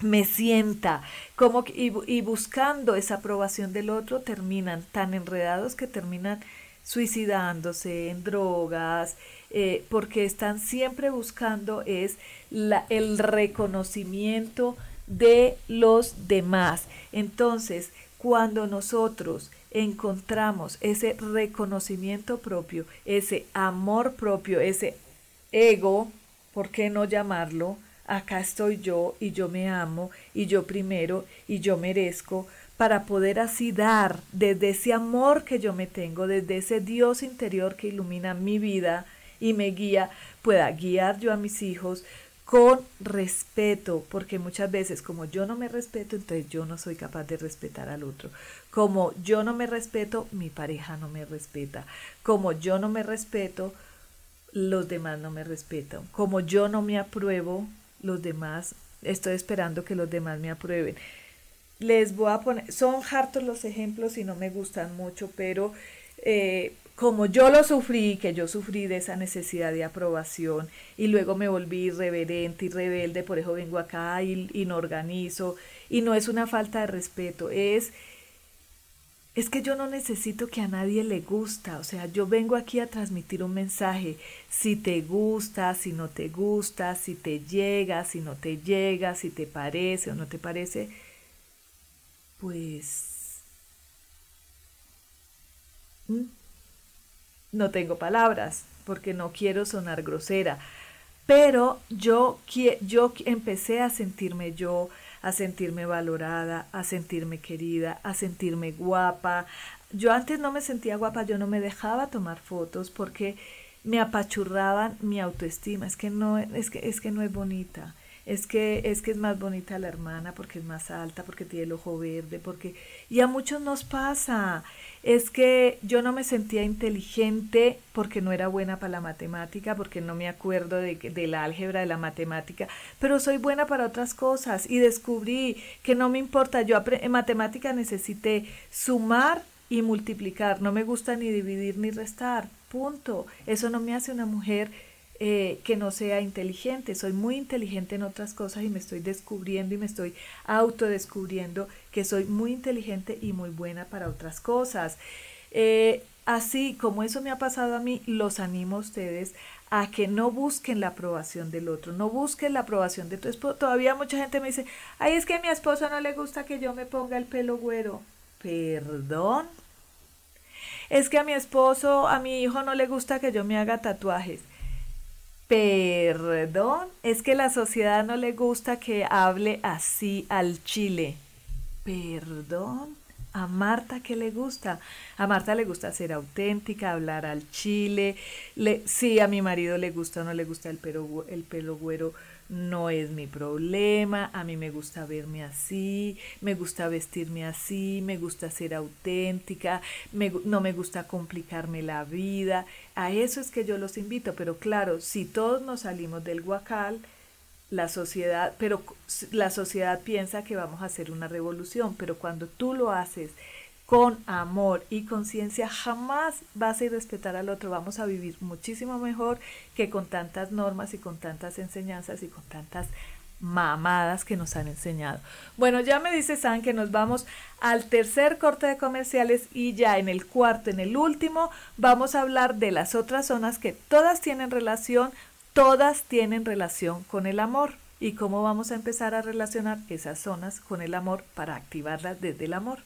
Speaker 1: me sienta, cómo, y, y buscando esa aprobación del otro terminan tan enredados que terminan suicidándose en drogas, eh, porque están siempre buscando es la, el reconocimiento de los demás. Entonces, cuando nosotros encontramos ese reconocimiento propio, ese amor propio, ese ego, ¿por qué no llamarlo? Acá estoy yo y yo me amo y yo primero y yo merezco para poder así dar desde ese amor que yo me tengo, desde ese Dios interior que ilumina mi vida y me guía, pueda guiar yo a mis hijos, con respeto, porque muchas veces como yo no me respeto, entonces yo no soy capaz de respetar al otro. Como yo no me respeto, mi pareja no me respeta. Como yo no me respeto, los demás no me respetan. Como yo no me apruebo, los demás, estoy esperando que los demás me aprueben. Les voy a poner, son hartos los ejemplos y no me gustan mucho, pero eh, como yo lo sufrí, que yo sufrí de esa necesidad de aprobación y luego me volví irreverente y rebelde, por eso vengo acá y, y, no organizo. Y no es una falta de respeto, es, es que yo no necesito que a nadie le gusta. O sea, yo vengo aquí a transmitir un mensaje. Si te gusta, si no te gusta, si te llega, si no te llega, si te parece o no te parece, pues... no tengo palabras porque no quiero sonar grosera, pero yo, yo empecé a sentirme yo, a sentirme valorada, a sentirme querida, a sentirme guapa. Yo antes no me sentía guapa, yo no me dejaba tomar fotos porque me apachurraban mi autoestima. Es que no, es que, es que no es bonita es que es que es más bonita la hermana porque es más alta, porque tiene el ojo verde, porque y a muchos nos pasa. Es que yo no me sentía inteligente porque no era buena para la matemática, porque no me acuerdo de, de la álgebra de la matemática, pero soy buena para otras cosas y descubrí que no me importa. Yo en matemática necesité sumar y multiplicar, no me gusta ni dividir ni restar, punto. Eso no me hace una mujer eh, que no sea inteligente. Soy muy inteligente en otras cosas y me estoy descubriendo y me estoy autodescubriendo que soy muy inteligente y muy buena para otras cosas. Eh, así como eso me ha pasado a mí, los animo a ustedes a que no busquen la aprobación del otro, no busquen la aprobación de tu esposo. Todavía mucha gente me dice, ay, es que a mi esposo no le gusta que yo me ponga el pelo güero. Perdón. Es que a mi esposo, a mi hijo no le gusta que yo me haga tatuajes. Perdón, es que la sociedad no le gusta que hable así al chile. Perdón, a Marta qué le gusta. A Marta le gusta ser auténtica, hablar al chile. Le, sí, a mi marido le gusta o no le gusta el pelo, el pelo güero no es mi problema, a mí me gusta verme así, me gusta vestirme así, me gusta ser auténtica, no me gusta complicarme la vida, a eso es que yo los invito, pero claro, si todos nos salimos del guacal, la sociedad, pero la sociedad piensa que vamos a hacer una revolución, pero cuando tú lo haces con amor y conciencia, jamás vas a respetar al otro. Vamos a vivir muchísimo mejor que con tantas normas y con tantas enseñanzas y con tantas mamadas que nos han enseñado. Bueno, ya me dice San que nos vamos al tercer corte de comerciales y ya en el cuarto, en el último, vamos a hablar de las otras zonas que todas tienen relación, todas tienen relación con el amor y cómo vamos a empezar a relacionar esas zonas con el amor para activarlas desde el amor.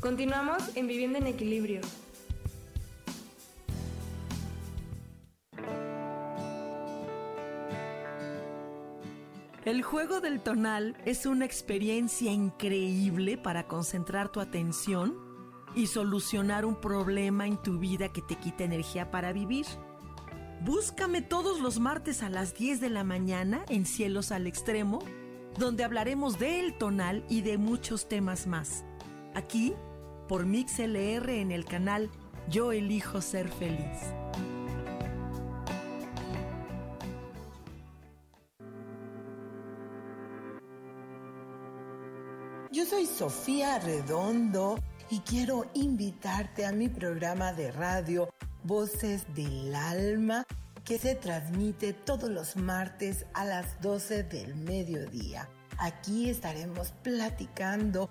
Speaker 2: Continuamos en Vivienda en Equilibrio.
Speaker 8: El juego del tonal es una experiencia increíble para concentrar tu atención y solucionar un problema en tu vida que te quita energía para vivir. Búscame todos los martes a las 10 de la mañana en Cielos al Extremo, donde hablaremos del tonal y de muchos temas más. Aquí por MixLR en el canal Yo elijo ser feliz.
Speaker 9: Yo soy Sofía Redondo y quiero invitarte a mi programa de radio Voces del Alma que se transmite todos los martes a las 12 del mediodía. Aquí estaremos platicando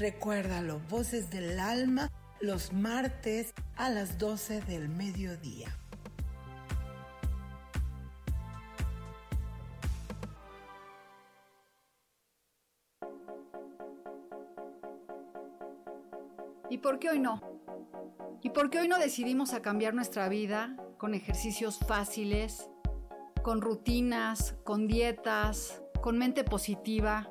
Speaker 9: Recuérdalo, Voces del Alma, los martes a las 12 del mediodía.
Speaker 5: ¿Y por qué hoy no? ¿Y por qué hoy no decidimos a cambiar nuestra vida con ejercicios fáciles, con rutinas, con dietas, con mente positiva?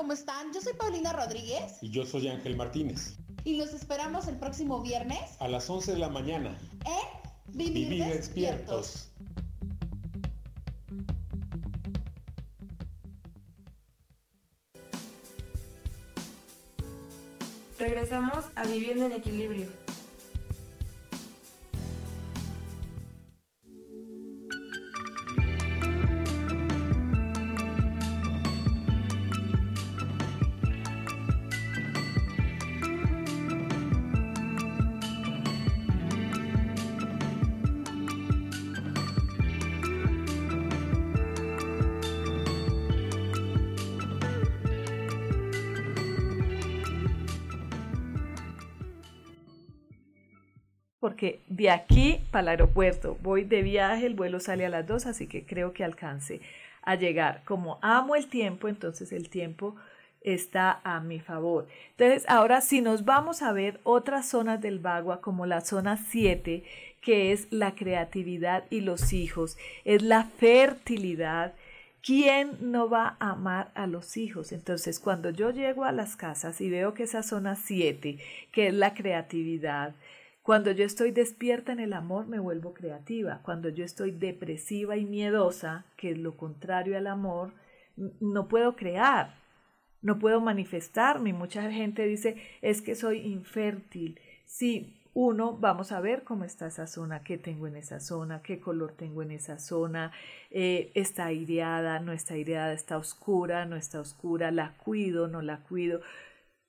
Speaker 10: ¿Cómo están? Yo soy Paulina Rodríguez.
Speaker 11: Y yo soy Ángel Martínez.
Speaker 10: Y los esperamos el próximo viernes.
Speaker 11: A las 11 de la mañana.
Speaker 10: En Vivir, despiertos.
Speaker 2: Regresamos a Viviendo en Equilibrio.
Speaker 1: De aquí para el aeropuerto voy de viaje, el vuelo sale a las 2, así que creo que alcance a llegar. Como amo el tiempo, entonces el tiempo está a mi favor. Entonces, ahora si nos vamos a ver otras zonas del Bagua, como la zona 7, que es la creatividad y los hijos, es la fertilidad. ¿Quién no va a amar a los hijos? Entonces, cuando yo llego a las casas y veo que esa zona 7, que es la creatividad, cuando yo estoy despierta en el amor me vuelvo creativa. Cuando yo estoy depresiva y miedosa, que es lo contrario al amor, no puedo crear. no puedo manifestarme. Mucha gente dice, es que soy infértil. Sí, uno, vamos a ver cómo está esa zona, qué tengo en esa zona, qué color tengo en esa zona, eh, está aireada, no está aireada, está oscura, no está oscura, la cuido, no la cuido.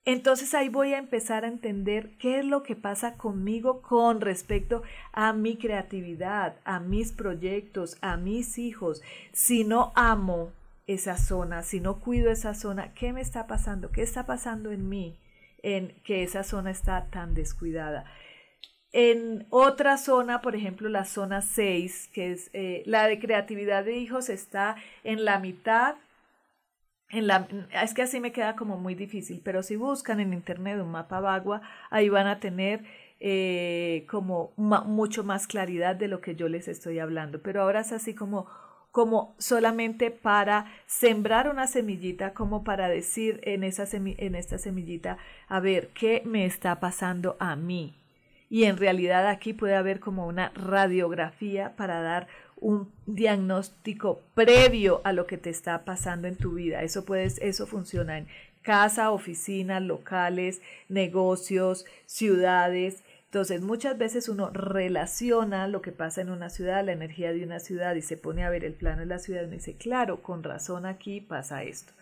Speaker 1: Entonces ahí voy a empezar a entender qué es lo que pasa conmigo con respecto a mi creatividad, a mis proyectos, a mis hijos. Si no amo esa zona, si no cuido esa zona, ¿qué me está pasando? ¿Qué está pasando en mí en que esa zona está tan descuidada? En otra zona, por ejemplo, la zona 6, que es eh, la de creatividad de hijos, está en la mitad. Es que así me queda como muy difícil, pero si buscan en internet un mapa Bagua, ahí van a tener eh, como mucho más claridad de lo que yo les estoy hablando. Pero ahora es así como como solamente para sembrar una semillita, como para decir en, esa en esta semillita, a ver, ¿qué me está pasando a mí? y en realidad aquí puede haber como una radiografía para dar un diagnóstico previo a lo que te está pasando en tu vida. Eso puedes, eso funciona en casa, oficinas, locales, negocios, ciudades. Entonces, muchas veces uno relaciona lo que pasa en una ciudad, la energía de una ciudad, y se pone a ver el plano de la ciudad y dice, claro, con razón aquí pasa esto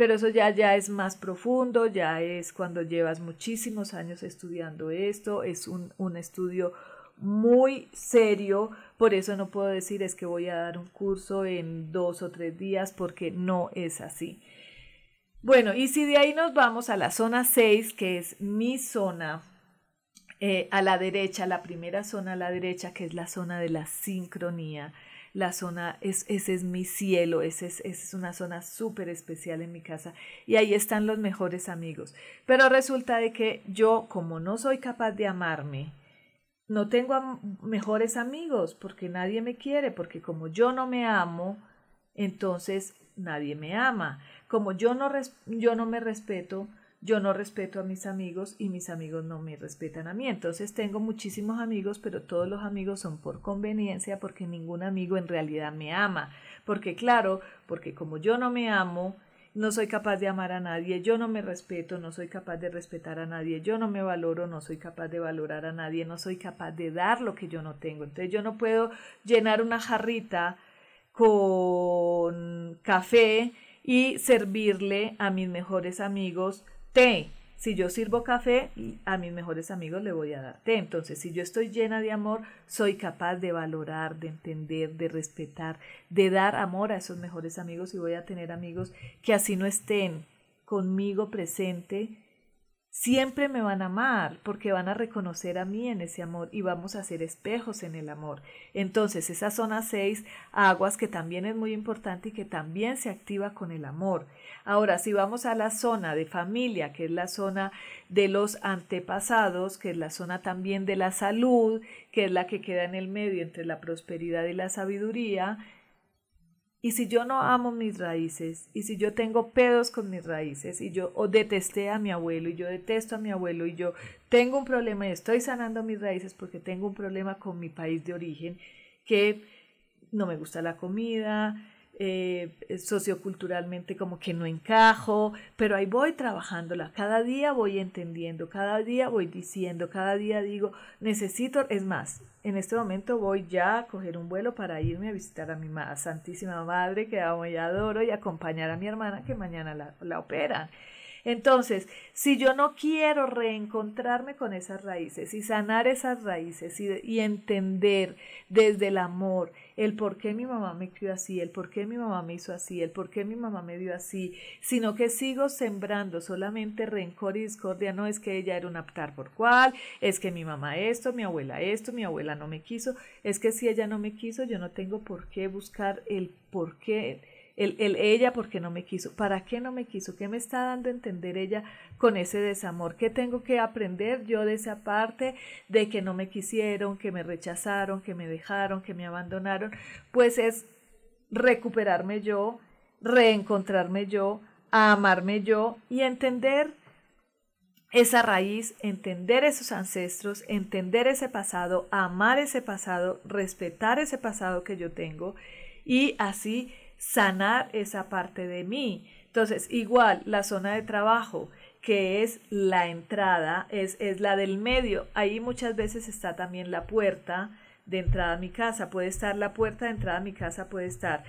Speaker 1: pero eso ya, ya es más profundo, ya es cuando llevas muchísimos años estudiando esto, es un, un estudio muy serio, por eso no puedo decir es que voy a dar un curso en dos o tres días, porque no es así. Bueno, y si de ahí nos vamos a la zona 6, que es mi zona, eh, a la derecha, la primera zona a la derecha, que es la zona de la sincronía, la zona, es, ese es mi cielo, ese es, es una zona súper especial en mi casa y ahí están los mejores amigos. Pero resulta de que yo, como no soy capaz de amarme, no tengo mejores amigos porque nadie me quiere, porque como yo no me amo, entonces nadie me ama. Como yo no, yo no me respeto, yo no respeto a mis amigos y mis amigos no me respetan a mí. Entonces tengo muchísimos amigos, pero todos los amigos son por conveniencia porque ningún amigo en realidad me ama. Porque claro, porque como yo no me amo, no soy capaz de amar a nadie, yo no me respeto, no soy capaz de respetar a nadie, yo no me valoro, no soy capaz de valorar a nadie, no soy capaz de dar lo que yo no tengo. Entonces yo no puedo llenar una jarrita con café y servirle a mis mejores amigos té. Si yo sirvo café, a mis mejores amigos le voy a dar té. Entonces, si yo estoy llena de amor, soy capaz de valorar, de entender, de respetar, de dar amor a esos mejores amigos y voy a tener amigos que así no estén conmigo presente, siempre me van a amar porque van a reconocer a mí en ese amor y vamos a ser espejos en el amor. Entonces, esa zona 6, aguas, que también es muy importante y que también se activa con el amor. Ahora, si vamos a la zona de familia, que es la zona de los antepasados, que es la zona también de la salud, que es la que queda en el medio entre la prosperidad y la sabiduría, y si yo no amo mis raíces, y si yo tengo pedos con mis raíces, y yo o detesté a mi abuelo, y yo detesto a mi abuelo, y yo tengo un problema y estoy sanando mis raíces porque tengo un problema con mi país de origen, que no me gusta la comida, eh, socioculturalmente como que no encajo, pero ahí voy trabajándola, cada día voy entendiendo, cada día voy diciendo, cada día digo, necesito, es más, en este momento voy ya a coger un vuelo para irme a visitar a mi Santísima Madre, que amo y adoro, y acompañar a mi hermana que mañana la, la operan. Entonces, si yo no quiero reencontrarme con esas raíces y sanar esas raíces y, entender desde el amor el por qué mi mamá me crió así, el por qué mi mamá me hizo así, el por qué mi mamá me dio así, sino que sigo sembrando solamente rencor y discordia, no es que ella era un aptar por cual, es que mi mamá esto, mi abuela esto, mi abuela no me quiso, es que si ella no me quiso, yo no tengo por qué buscar el por qué el, el, ella porque no me quiso. ¿Para qué no me quiso? ¿Qué me está dando entender ella con ese desamor? ¿Qué tengo que aprender yo de esa parte de que no me quisieron, que me rechazaron, que me dejaron, que me abandonaron? Pues es recuperarme yo, reencontrarme yo, amarme yo y entender esa raíz, entender esos ancestros, entender ese pasado, amar ese pasado, respetar ese pasado que yo tengo y así sanar esa parte de mí. Entonces, igual la zona de trabajo, que es la entrada, es, es la del medio. Ahí muchas veces está también la puerta de entrada a mi casa. Puede estar la puerta de entrada a mi casa, puede estar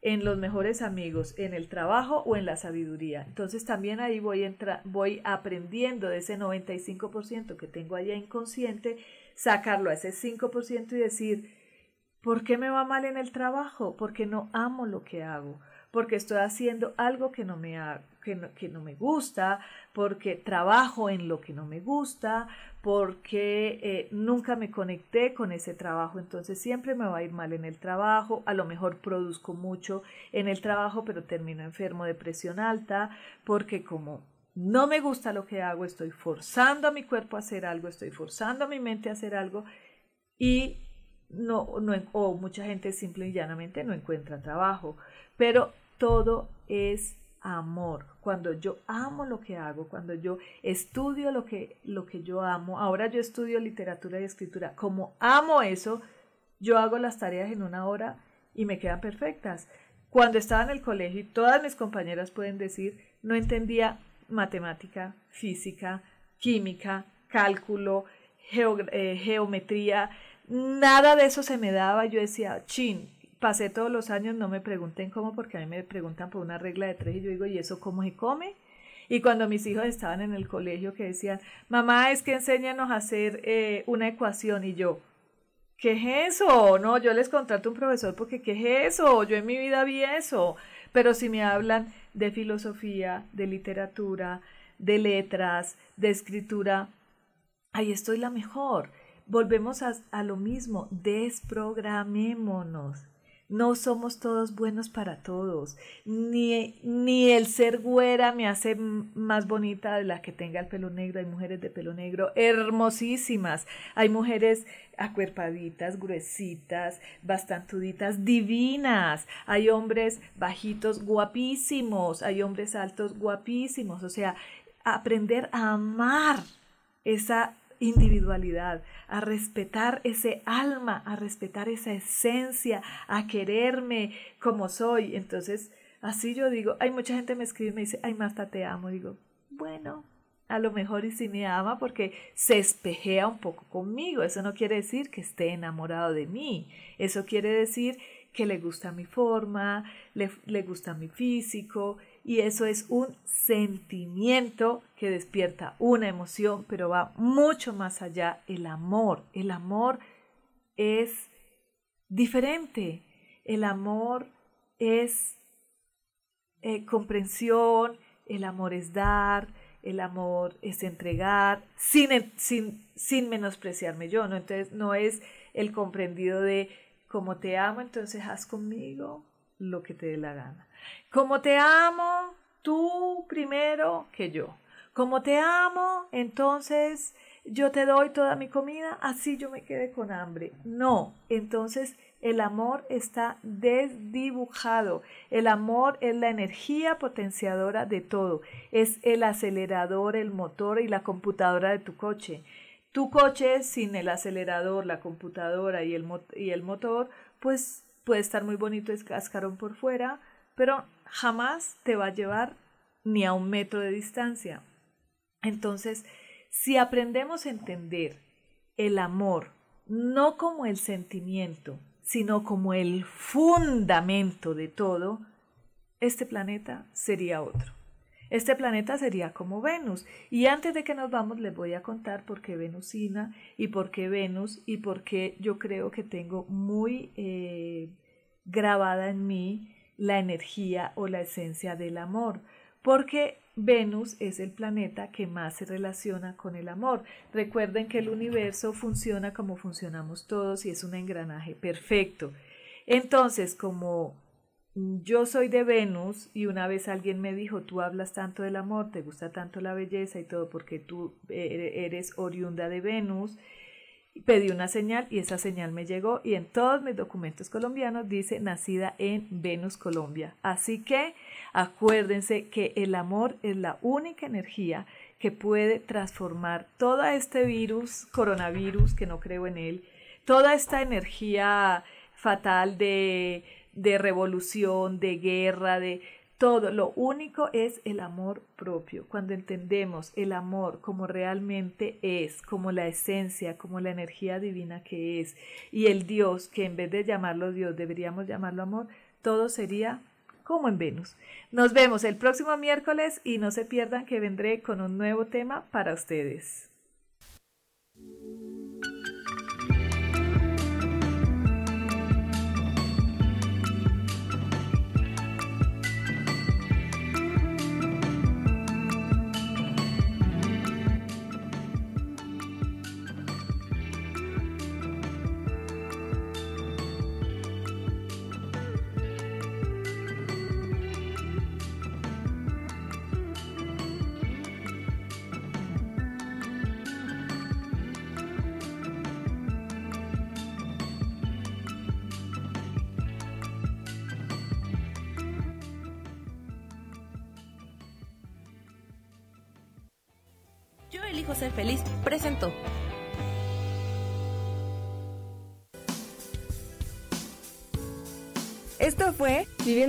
Speaker 1: en los mejores amigos, en el trabajo o en la sabiduría. Entonces también ahí voy, voy aprendiendo de ese 95% que tengo allá inconsciente, sacarlo a ese 5% y decir, ¿por qué me va mal en el trabajo? Porque no amo lo que hago porque estoy haciendo algo que no me, que no, me gusta, porque trabajo en lo que no me gusta, porque eh, nunca me conecté con ese trabajo, entonces siempre me va a ir mal en el trabajo, a lo mejor produzco mucho en el trabajo, pero termino enfermo de presión alta, porque como no me gusta lo que hago, estoy forzando a mi cuerpo a hacer algo, estoy forzando a mi mente a hacer algo y no, no o mucha gente simple y llanamente no encuentra trabajo, pero todo es amor. Cuando yo amo lo que hago, cuando yo estudio lo que, lo que yo amo, ahora yo estudio literatura y escritura, como amo eso, yo hago las tareas en una hora y me quedan perfectas. Cuando estaba en el colegio, todas mis compañeras pueden decir, no entendía matemática, física, química, cálculo, eh, geometría, nada de eso se me daba. Yo decía, chin, pasé todos los años, no me pregunten cómo, porque a mí me preguntan por una regla de tres y yo digo, ¿y eso cómo se come? Y cuando mis hijos estaban en el colegio que decían, mamá, es que enséñanos a hacer eh, una ecuación y yo, ¿qué es eso? No, yo les contrato un profesor porque ¿qué es eso? Yo en mi vida vi eso. Pero si me hablan de filosofía, de literatura, de letras, de escritura, ahí estoy la mejor. Volvemos a, a lo mismo, desprogramémonos. No somos todos buenos para todos. Ni, ni el ser güera me hace más bonita de la que tenga el pelo negro. Hay mujeres de pelo negro hermosísimas. Hay mujeres acuerpaditas, gruesitas, bastantuditas, divinas. Hay hombres bajitos, guapísimos. Hay hombres altos, guapísimos. O sea, aprender a amar esa individualidad, a respetar ese alma, a respetar esa esencia, a quererme como soy. Entonces, así yo digo, hay mucha gente me escribe y me dice, ay Marta, te amo. Digo, bueno, a lo mejor y si me ama porque se espejea un poco conmigo. Eso no quiere decir que esté enamorado de mí. Eso quiere decir que le gusta mi forma, le, le gusta mi físico y eso es un sentimiento que despierta una emoción, pero va mucho más allá. El amor, el amor es diferente. El amor es eh, comprensión, el amor es dar, el amor es entregar, sin, sin, sin menospreciarme yo, ¿no? Entonces no es el comprendido de como te amo, entonces haz conmigo lo que te dé la gana. Como te amo, tú primero que yo. Como te amo, entonces yo te doy toda mi comida, así yo me quede con hambre. No, entonces el amor está desdibujado. El amor es la energía potenciadora de todo. Es el acelerador, el motor y la computadora de tu coche. Tu coche sin el acelerador, la computadora y el, y el motor, pues puede estar muy bonito, es cascarón por fuera, pero jamás te va a llevar ni a un metro de distancia. Entonces, si aprendemos a entender el amor no como el sentimiento, sino como el fundamento de todo, este planeta sería otro. Este planeta sería como Venus. Y antes de que nos vamos, les voy a contar por qué Venusina y por qué Venus y por qué yo creo que tengo muy eh, grabada en mí la energía o la esencia del amor, porque Venus es el planeta que más se relaciona con el amor. Recuerden que el universo funciona como funcionamos todos y es un engranaje perfecto. Entonces, como yo soy de Venus y una vez alguien me dijo, tú hablas tanto del amor, te gusta tanto la belleza y todo porque tú eres oriunda de Venus, pedí una señal y esa señal me llegó y en todos mis documentos colombianos dice nacida en Venus, Colombia. Así que acuérdense que el amor es la única energía que puede transformar todo este virus, coronavirus, que no creo en él, toda esta energía fatal de de revolución, de guerra, de todo. Lo único es el amor propio. Cuando entendemos el amor como realmente es, como la esencia, como la energía divina que es, y el Dios, que en vez de llamarlo Dios deberíamos llamarlo amor, todo sería como en Venus. Nos vemos el próximo miércoles y no se pierdan que vendré con un nuevo tema para ustedes.